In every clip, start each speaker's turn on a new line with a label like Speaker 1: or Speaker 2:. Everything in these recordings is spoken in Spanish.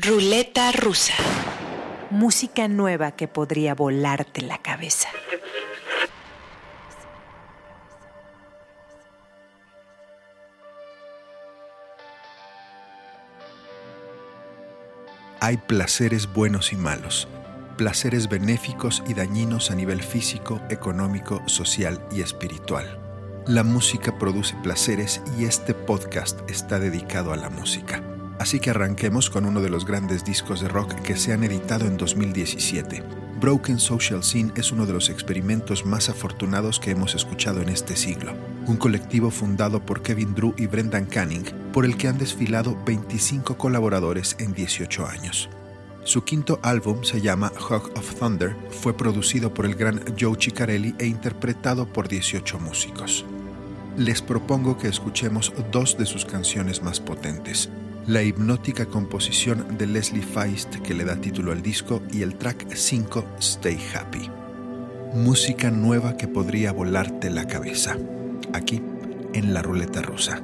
Speaker 1: Ruleta rusa. Música nueva que podría volarte la cabeza.
Speaker 2: Hay placeres buenos y malos, placeres benéficos y dañinos a nivel físico, económico, social y espiritual. La música produce placeres y este podcast está dedicado a la música. Así que arranquemos con uno de los grandes discos de rock que se han editado en 2017. Broken Social Scene es uno de los experimentos más afortunados que hemos escuchado en este siglo. Un colectivo fundado por Kevin Drew y Brendan Canning, por el que han desfilado 25 colaboradores en 18 años. Su quinto álbum se llama Hog of Thunder, fue producido por el gran Joe Ciccarelli e interpretado por 18 músicos. Les propongo que escuchemos dos de sus canciones más potentes, la hipnótica composición de Leslie Feist que le da título al disco y el track 5 Stay Happy. Música nueva que podría volarte la cabeza, aquí en la ruleta rusa.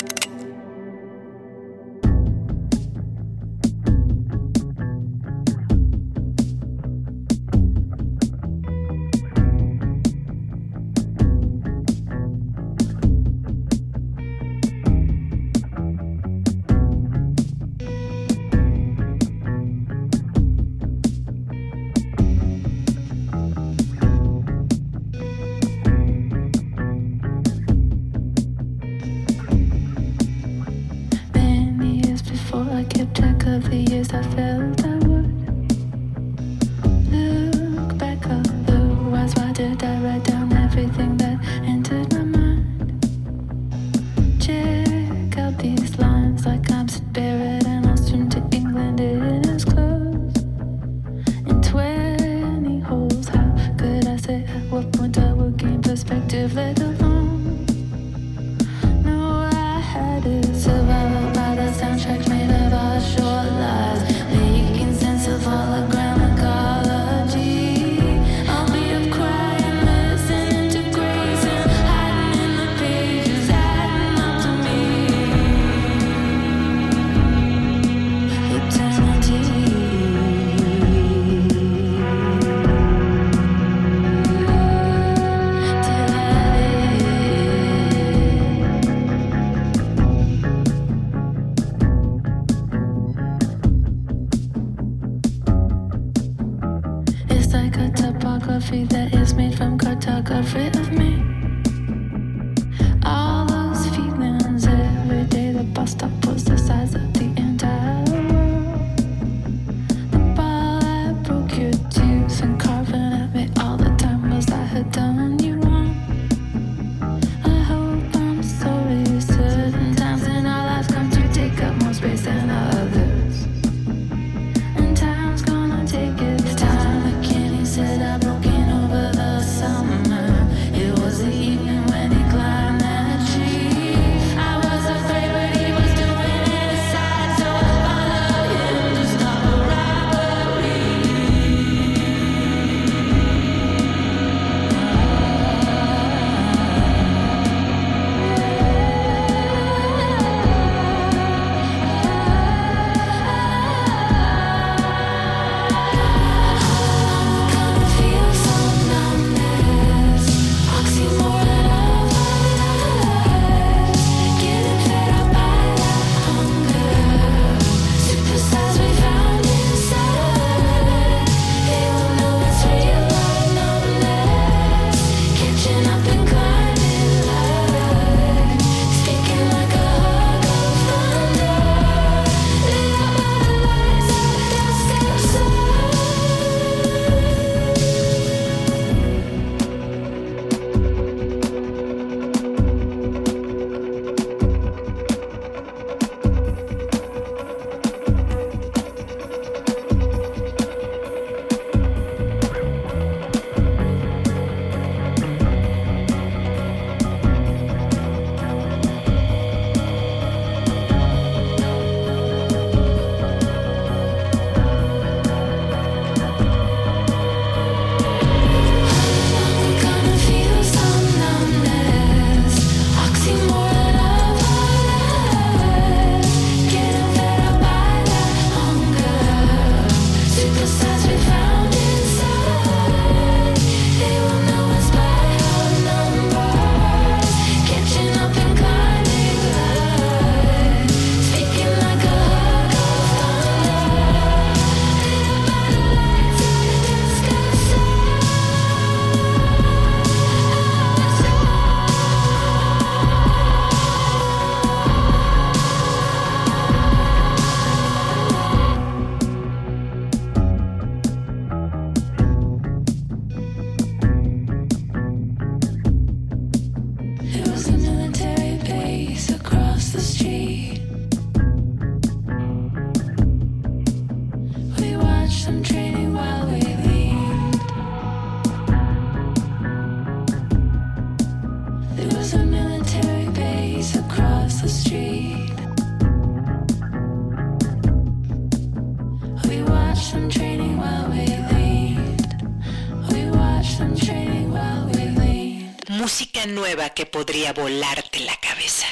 Speaker 2: Podría volarte la cabeza.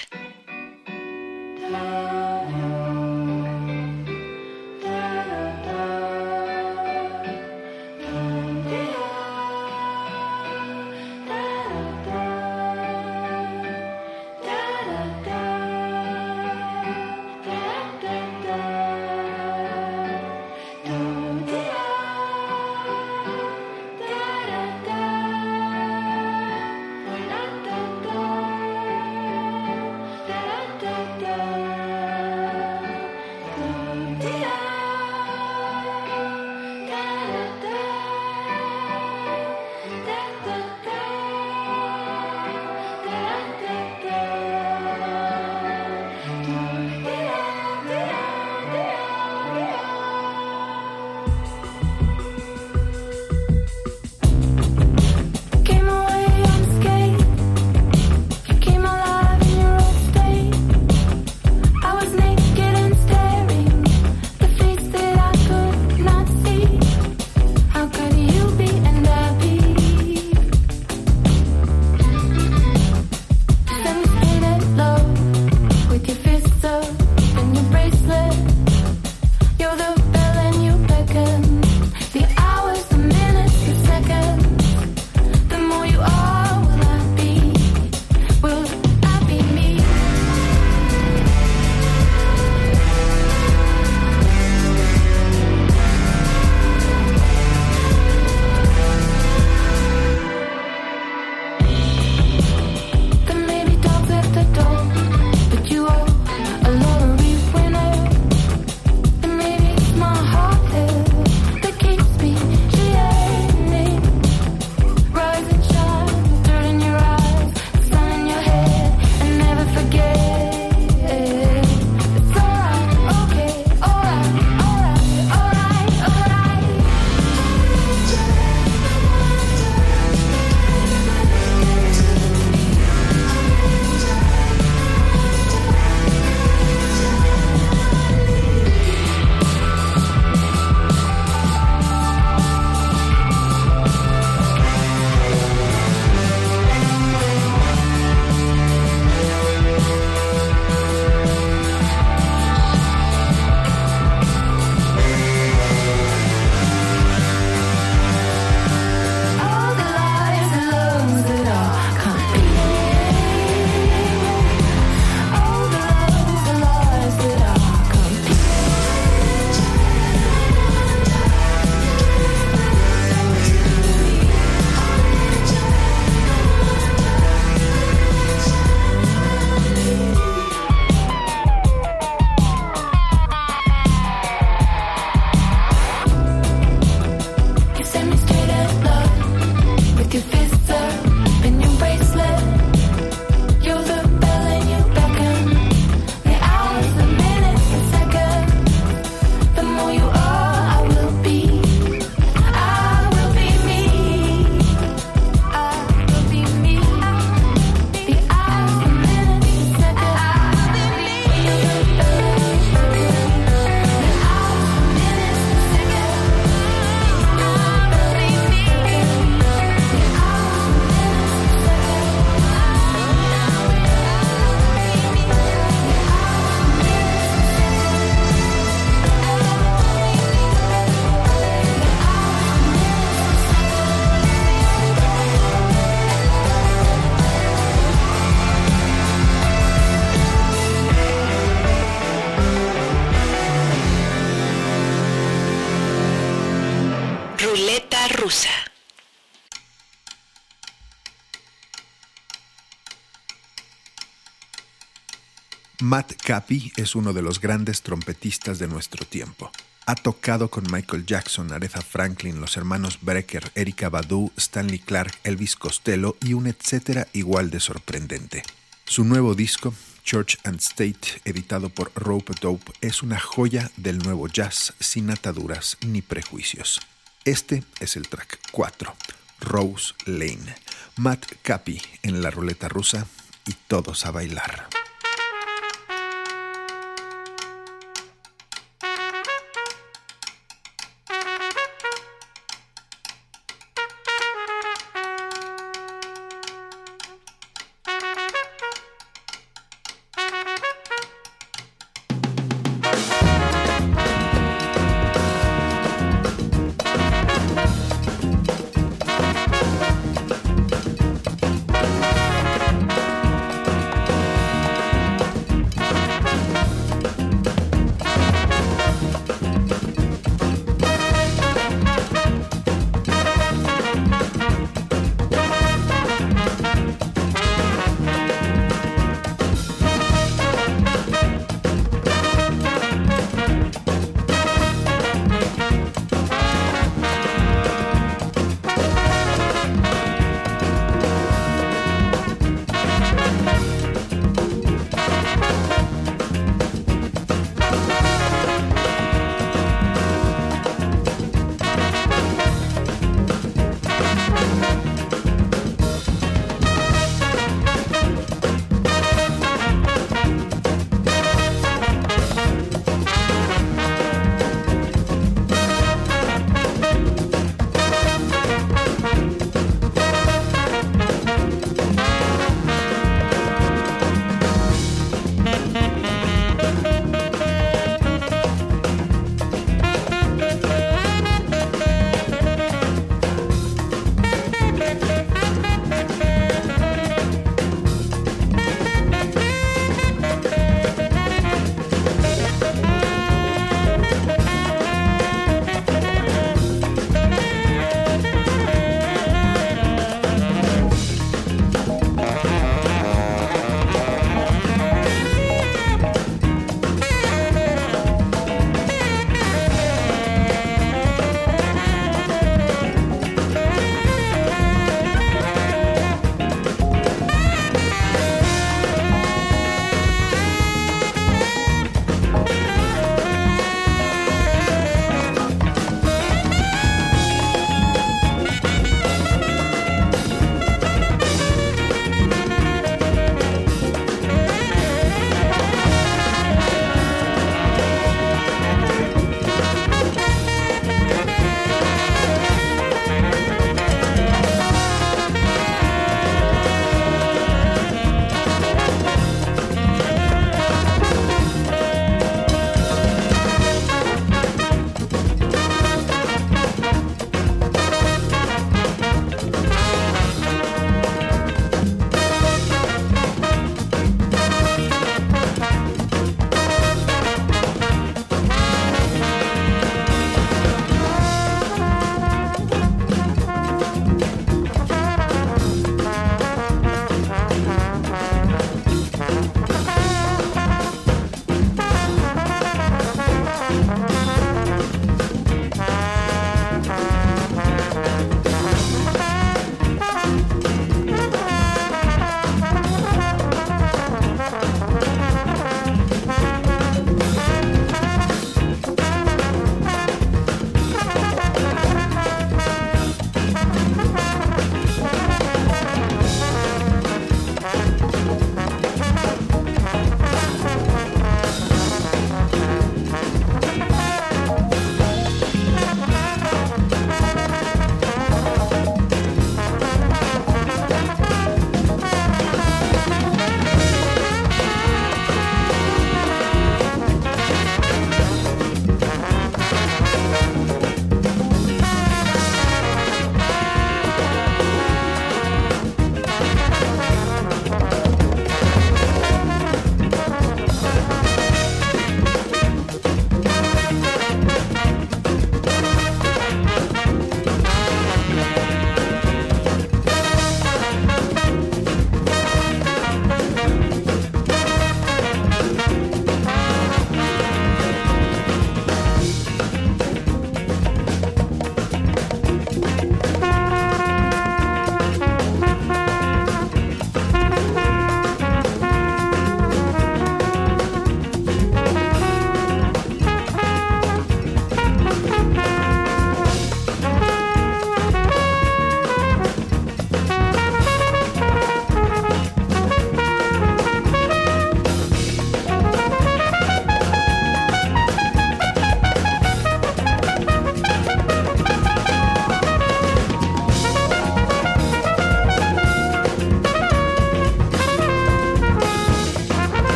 Speaker 3: Matt Capi es uno de los grandes trompetistas de nuestro tiempo. Ha tocado con Michael Jackson, Aretha Franklin, los hermanos Brecker, Erika Badu, Stanley Clark, Elvis Costello y un etcétera igual de sorprendente. Su nuevo disco, Church and State, editado por Rope Dope, es una joya del nuevo jazz sin ataduras ni prejuicios. Este es el track 4, Rose Lane. Matt Capi en la ruleta rusa y todos a bailar.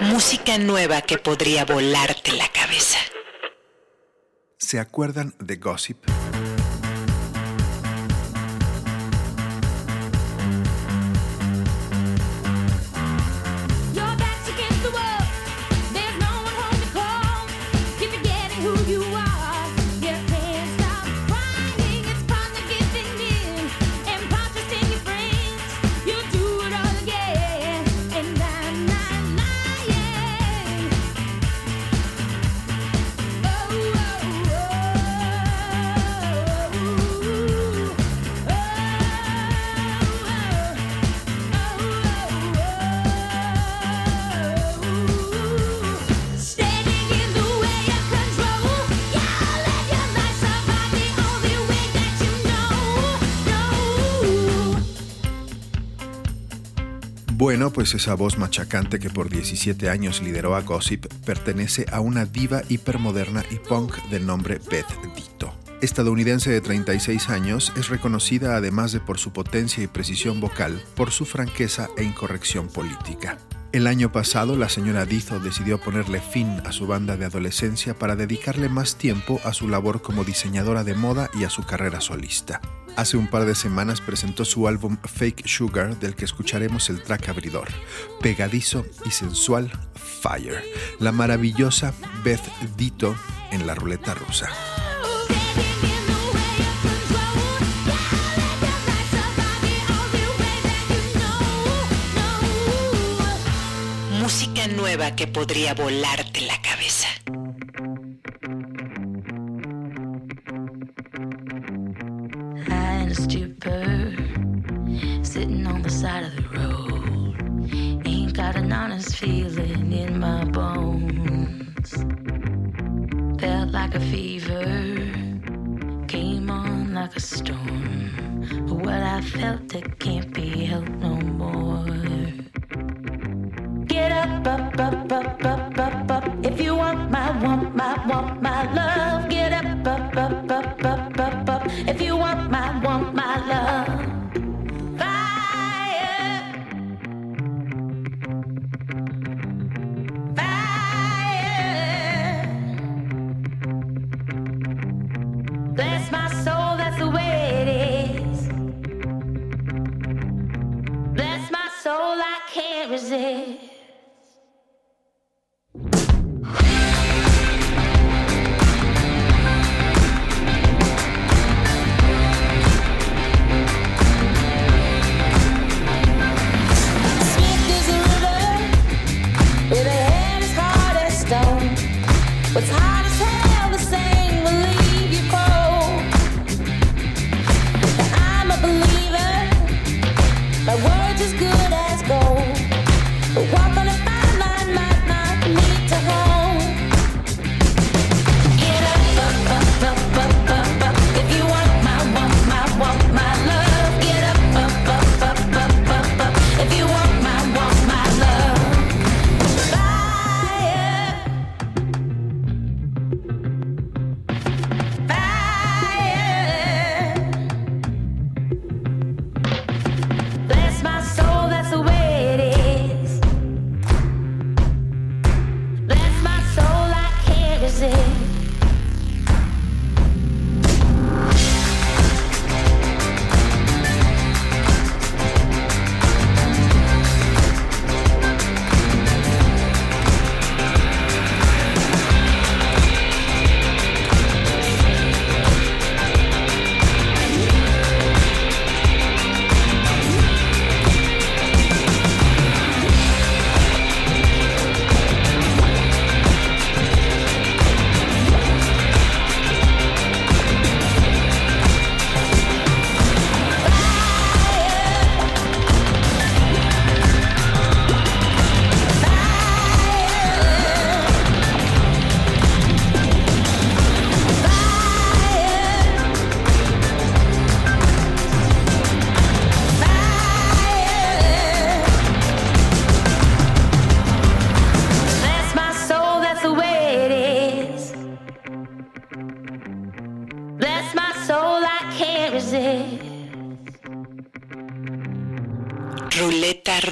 Speaker 4: Música nueva que podría volarte la cabeza.
Speaker 3: ¿Se acuerdan de Gossip? Bueno, pues esa voz machacante que por 17 años lideró a Gossip pertenece a una diva hipermoderna y punk de nombre Beth Ditto. Estadounidense de 36 años, es reconocida además de por su potencia y precisión vocal, por su franqueza e incorrección política. El año pasado, la señora Ditto decidió ponerle fin a su banda de adolescencia para dedicarle más tiempo a su labor como diseñadora de moda y a su carrera solista. Hace un par de semanas presentó su álbum Fake Sugar, del que escucharemos el track abridor, pegadizo y sensual Fire, la maravillosa Beth Dito en la ruleta rusa.
Speaker 4: Música nueva que podría volarte la cabeza.
Speaker 5: A stupor, sitting on the side of the road. Ain't got an honest feeling in my bones. Felt like a fever, came on like a storm. What I felt, it can't be helped no more. Get up, up, up, up, up, up, up. If you want my, want my, want my love,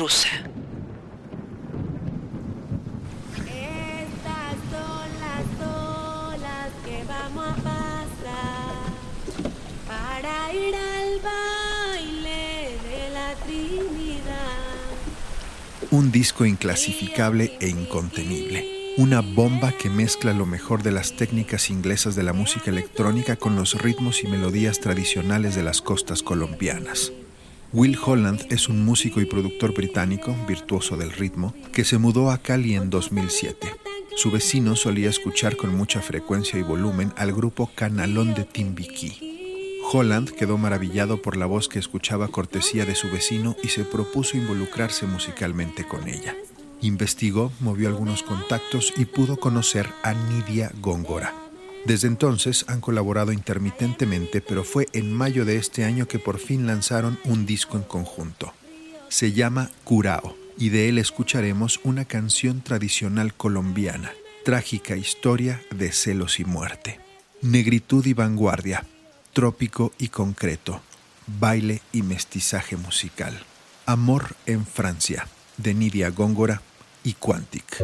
Speaker 5: Estas son las olas que vamos a
Speaker 4: pasar para
Speaker 6: ir al baile de la Trinidad.
Speaker 3: Un disco inclasificable e incontenible una bomba que mezcla lo mejor de las técnicas inglesas de la música electrónica con los ritmos y melodías tradicionales de las costas colombianas. Will Holland es un músico y productor británico, virtuoso del ritmo, que se mudó a Cali en 2007. Su vecino solía escuchar con mucha frecuencia y volumen al grupo Canalón de Timbiquí. Holland quedó maravillado por la voz que escuchaba cortesía de su vecino y se propuso involucrarse musicalmente con ella. Investigó, movió algunos contactos y pudo conocer a Nidia Góngora. Desde entonces han colaborado intermitentemente, pero fue en mayo de este año que por fin lanzaron un disco en conjunto. Se llama Curao y de él escucharemos una canción tradicional colombiana, trágica historia de celos y muerte. Negritud y vanguardia, trópico y concreto, baile y mestizaje musical. Amor en Francia, de Nidia Góngora y Quantic.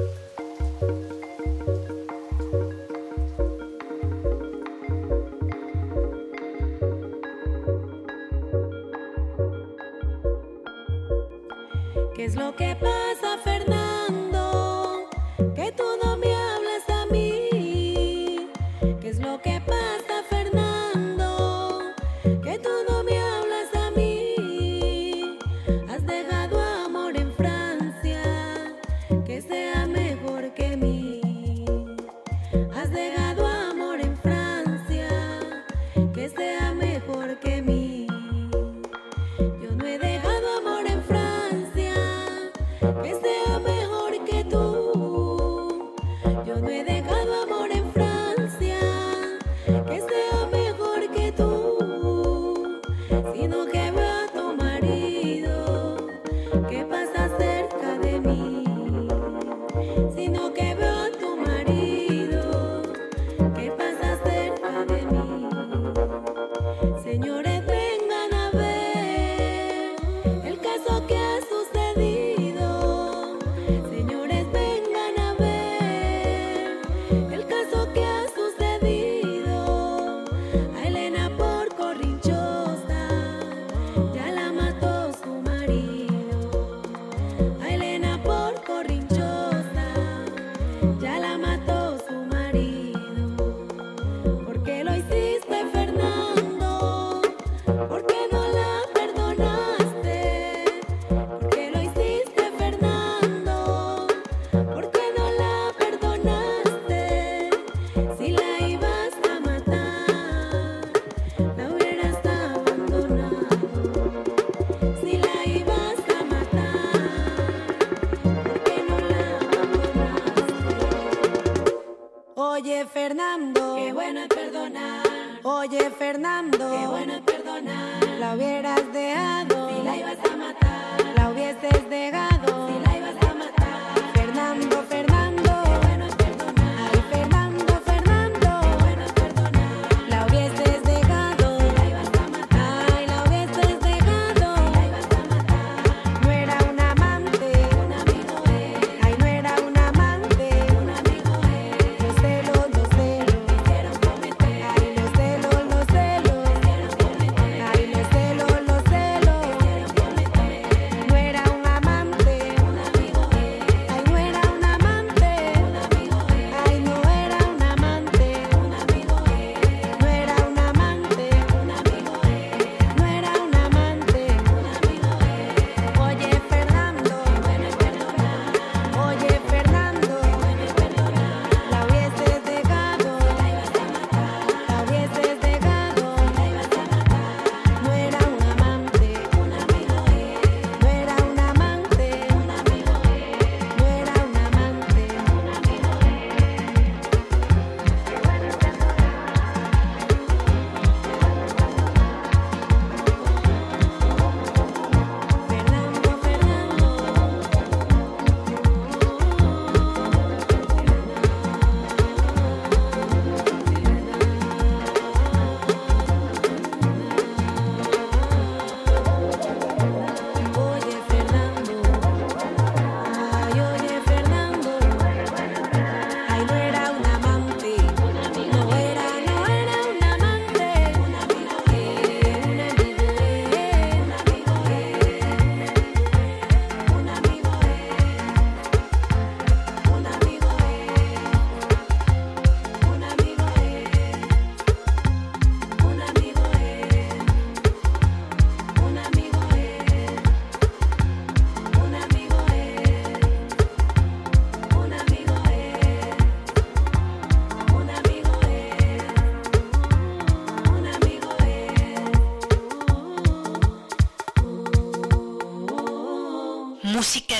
Speaker 6: Fernando, qué bueno es perdonar. La hubieras dejado, si la ibas a matar. La hubieses dejado, si la ibas a matar. Fernando, Fernando,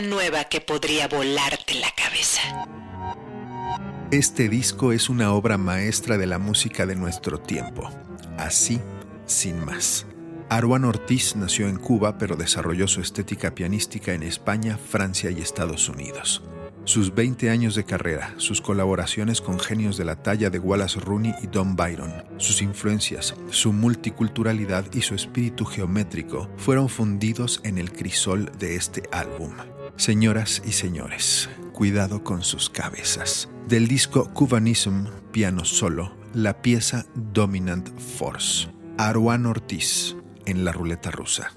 Speaker 4: nueva que podría volarte la cabeza.
Speaker 3: Este disco es una obra maestra de la música de nuestro tiempo. Así, sin más. Aruan Ortiz nació en Cuba, pero desarrolló su estética pianística en España, Francia y Estados Unidos. Sus 20 años de carrera, sus colaboraciones con genios de la talla de Wallace Rooney y Don Byron, sus influencias, su multiculturalidad y su espíritu geométrico fueron fundidos en el crisol de este álbum. Señoras y señores, cuidado con sus cabezas. Del disco Cubanism, piano solo, la pieza Dominant Force. Aruan Ortiz en la ruleta rusa.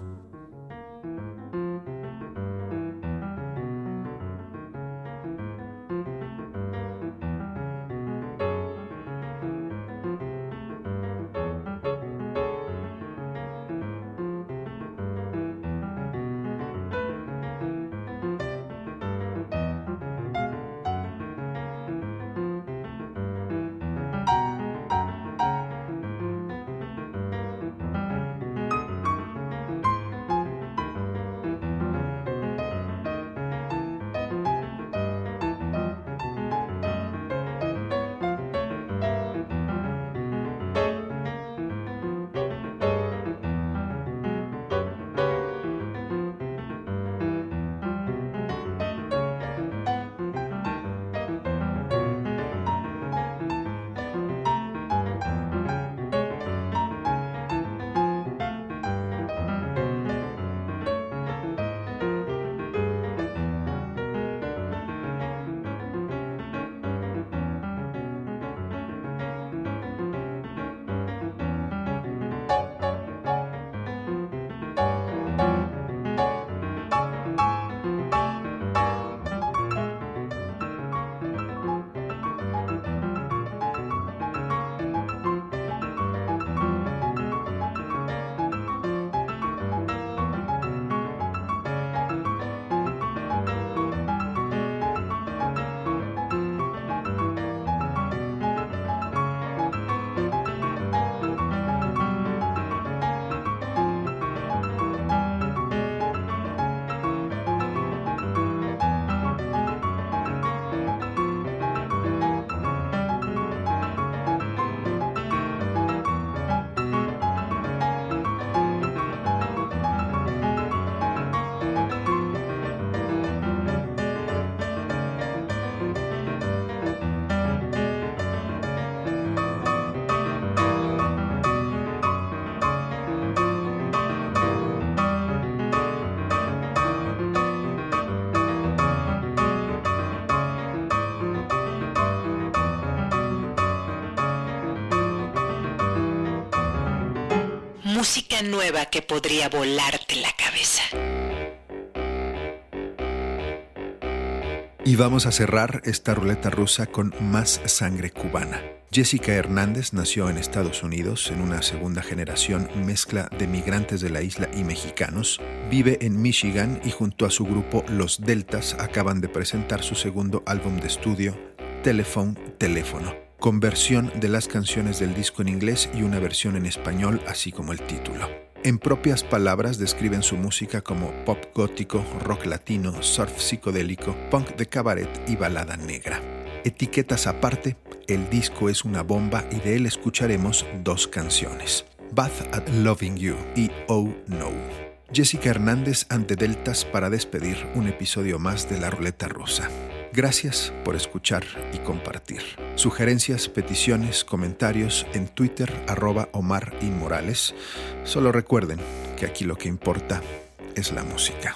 Speaker 4: Nueva que podría volarte la cabeza.
Speaker 3: Y vamos a cerrar esta ruleta rusa con más sangre cubana. Jessica Hernández nació en Estados Unidos en una segunda generación mezcla de migrantes de la isla y mexicanos. Vive en Michigan y junto a su grupo Los Deltas acaban de presentar su segundo álbum de estudio, Telephone Teléfono, con versión de las canciones del disco en inglés y una versión en español, así como el título. En propias palabras describen su música como pop gótico, rock latino, surf psicodélico, punk de cabaret y balada negra. Etiquetas aparte, el disco es una bomba y de él escucharemos dos canciones, Bath at Loving You y Oh No. Jessica Hernández ante Deltas para despedir un episodio más de La Ruleta Rusa. Gracias por escuchar y compartir. Sugerencias, peticiones, comentarios en Twitter arroba Omar Inmorales. Solo recuerden que aquí lo que importa es la
Speaker 4: música.